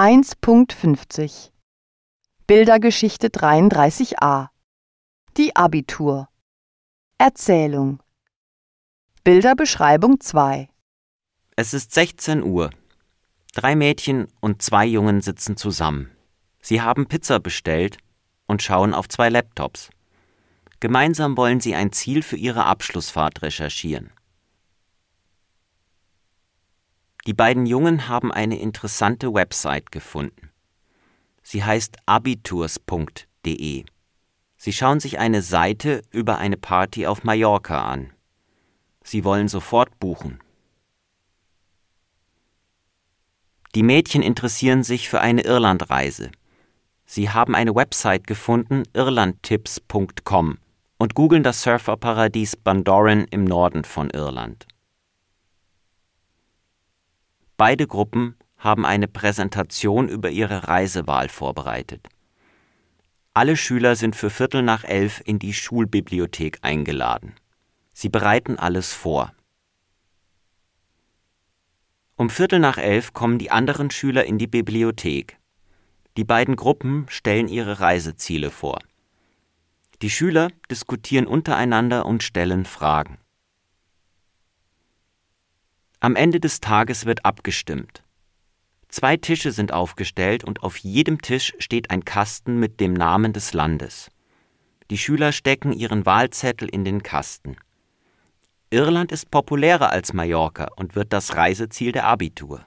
1.50 Bildergeschichte 33a Die Abitur Erzählung Bilderbeschreibung 2 Es ist 16 Uhr. Drei Mädchen und zwei Jungen sitzen zusammen. Sie haben Pizza bestellt und schauen auf zwei Laptops. Gemeinsam wollen sie ein Ziel für ihre Abschlussfahrt recherchieren. Die beiden Jungen haben eine interessante Website gefunden. Sie heißt abiturs.de. Sie schauen sich eine Seite über eine Party auf Mallorca an. Sie wollen sofort buchen. Die Mädchen interessieren sich für eine Irlandreise. Sie haben eine Website gefunden, irlandtips.com, und googeln das Surferparadies Bandoran im Norden von Irland. Beide Gruppen haben eine Präsentation über ihre Reisewahl vorbereitet. Alle Schüler sind für Viertel nach elf in die Schulbibliothek eingeladen. Sie bereiten alles vor. Um Viertel nach elf kommen die anderen Schüler in die Bibliothek. Die beiden Gruppen stellen ihre Reiseziele vor. Die Schüler diskutieren untereinander und stellen Fragen. Am Ende des Tages wird abgestimmt. Zwei Tische sind aufgestellt und auf jedem Tisch steht ein Kasten mit dem Namen des Landes. Die Schüler stecken ihren Wahlzettel in den Kasten. Irland ist populärer als Mallorca und wird das Reiseziel der Abitur.